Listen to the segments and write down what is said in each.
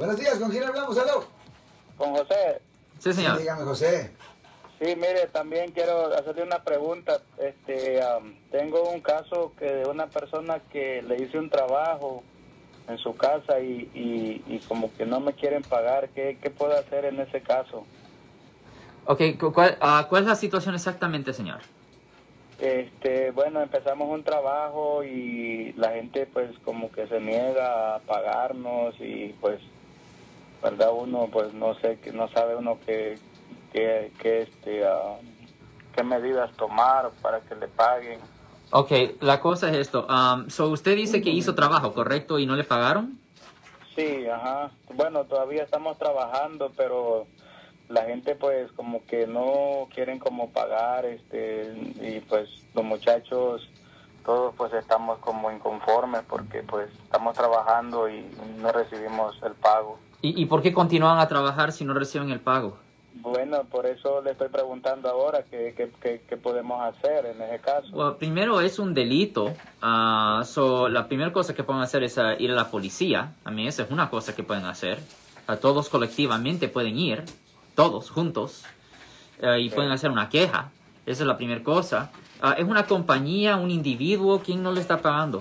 Buenos días, ¿con quién hablamos? ¿Aló? Con José. Sí, señor. Dígame, José. Sí, mire, también quiero hacerle una pregunta. Este, am, tengo un caso que de una persona que le hice un trabajo en su casa y, y, y como que no me quieren pagar. ¿Qué, ¿Qué puedo hacer en ese caso? Ok, cu- ¿cuál, ah, ¿cuál es la situación exactamente, señor? Este, bueno, empezamos un trabajo y la gente pues como que se niega a pagarnos y pues, verdad, uno pues no sé, que no sabe uno qué, qué, qué, este, ah, qué medidas tomar para que le paguen. Ok, la cosa es esto. um, so usted dice que hizo trabajo, ¿correcto? ¿Y no le pagaron? Sí, ajá. Bueno, todavía estamos trabajando, pero la gente pues como que no quieren como pagar, este, y pues los muchachos todos pues estamos como inconformes porque pues estamos trabajando y no recibimos el pago. ¿Y, y por qué continúan a trabajar si no reciben el pago? Bueno, por eso le estoy preguntando ahora qué, qué, qué, qué podemos hacer en ese caso. Well, primero es un delito. ah, so, la primera cosa que pueden hacer es ah, ir a la policía. A mí esa es una cosa que pueden hacer. Ah, todos colectivamente pueden ir, todos juntos, y pueden hacer una queja. Esa es la primera cosa. ¿Es una compañía, un individuo? ¿Quién no le está pagando?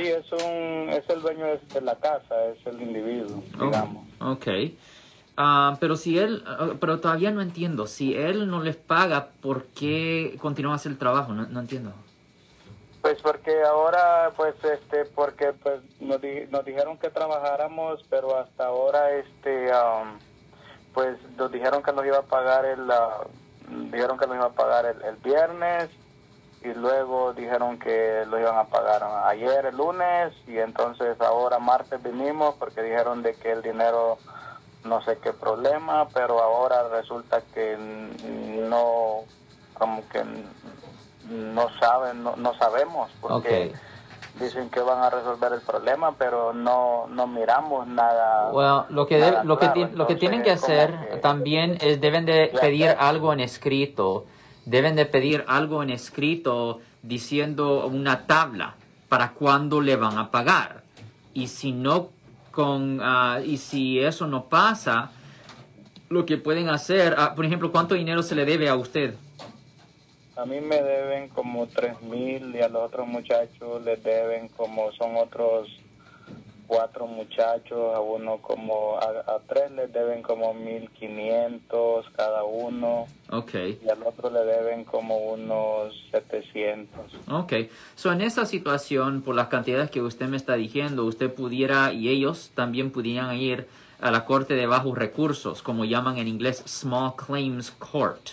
Sí, es un es el dueño de, de la casa, es el individuo, digamos. Ok. Ah, pero si él, ah, pero todavía no entiendo. Si él no les paga, ¿por qué continúa a hacer el trabajo? No, no entiendo. Pues porque ahora, pues, este, porque pues nos, di- nos dijeron que trabajáramos, pero hasta ahora, este, am, pues nos dijeron que nos iba a pagar el, ah, dijeron que nos iba a pagar el, el viernes y luego dijeron que lo iban a pagar ayer, el lunes, y entonces ahora martes vinimos porque dijeron de que el dinero no sé qué problema, pero ahora resulta que no, como que no saben, no, no sabemos, porque dicen que van a resolver el problema, pero no, no miramos nada. Well, lo que, nada de- lo, que lo que tienen que hacer que- también es deben de pedir algo en escrito. Deben de pedir algo en escrito diciendo una tabla para cuándo le van a pagar. Y si no con ah, y si eso no pasa, lo que pueden hacer, ah, por ejemplo, ¿cuánto dinero se le debe a usted? A mí me deben como tres mil y a los otros muchachos les deben como son otros cuatro muchachos, a uno como, a, a tres les deben como mil quinientos cada uno Ok. y al otro le deben como unos setecientos. Ok, so en esa situación, por las cantidades que usted me está diciendo, usted pudiera y ellos también pudieran ir a la Corte de Bajos Recursos, como llaman en inglés Small Claims Court,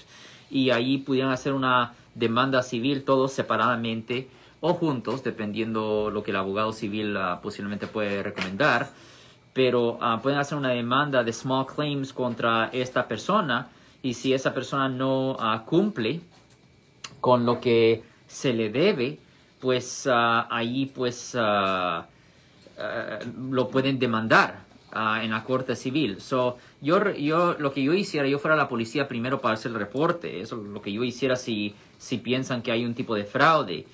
y ahí pudieran hacer una demanda civil todos separadamente o juntos, dependiendo lo que el abogado civil ah, posiblemente puede recomendar, pero ah, pueden hacer una demanda de small claims contra esta persona y si esa persona no ah, cumple con lo que se le debe, pues ah, ahí pues lo pueden demandar en la corte civil. So, yo, yo lo que yo hiciera, yo fuera a la policía primero para hacer el reporte, eso es lo que yo hiciera si, si piensan que hay un tipo de fraude.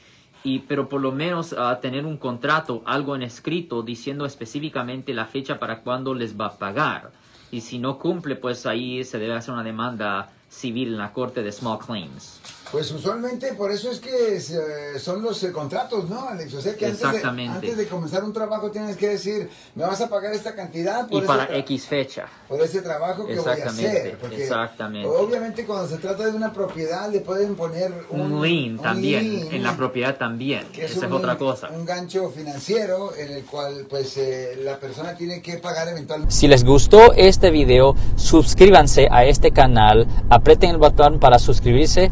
Y, pero por lo menos ah, tener un contrato, algo en escrito diciendo específicamente la fecha para cuándo les va a pagar. Y si no cumple, pues ahí se debe hacer una demanda civil en la corte de small claims. Pues usualmente por eso es que eh, son los eh, contratos, ¿no, Alex? O sea que antes de, Exactamente. antes de comenzar un trabajo tienes que decir, me vas a pagar esta cantidad por, Y para X fecha. por ese trabajo que voy a Exactamente, hacer. Porque exactamente. Obviamente cuando se trata de una propiedad le pueden poner un, Un lien un también, lien, en la propiedad también. que es Esa es un- otra cosa. Un gancho financiero en el cual pues eh, la persona tiene que pagar eventualmente. Si les gustó este video, suscríbanse a este canal, aprieten el botón para suscribirse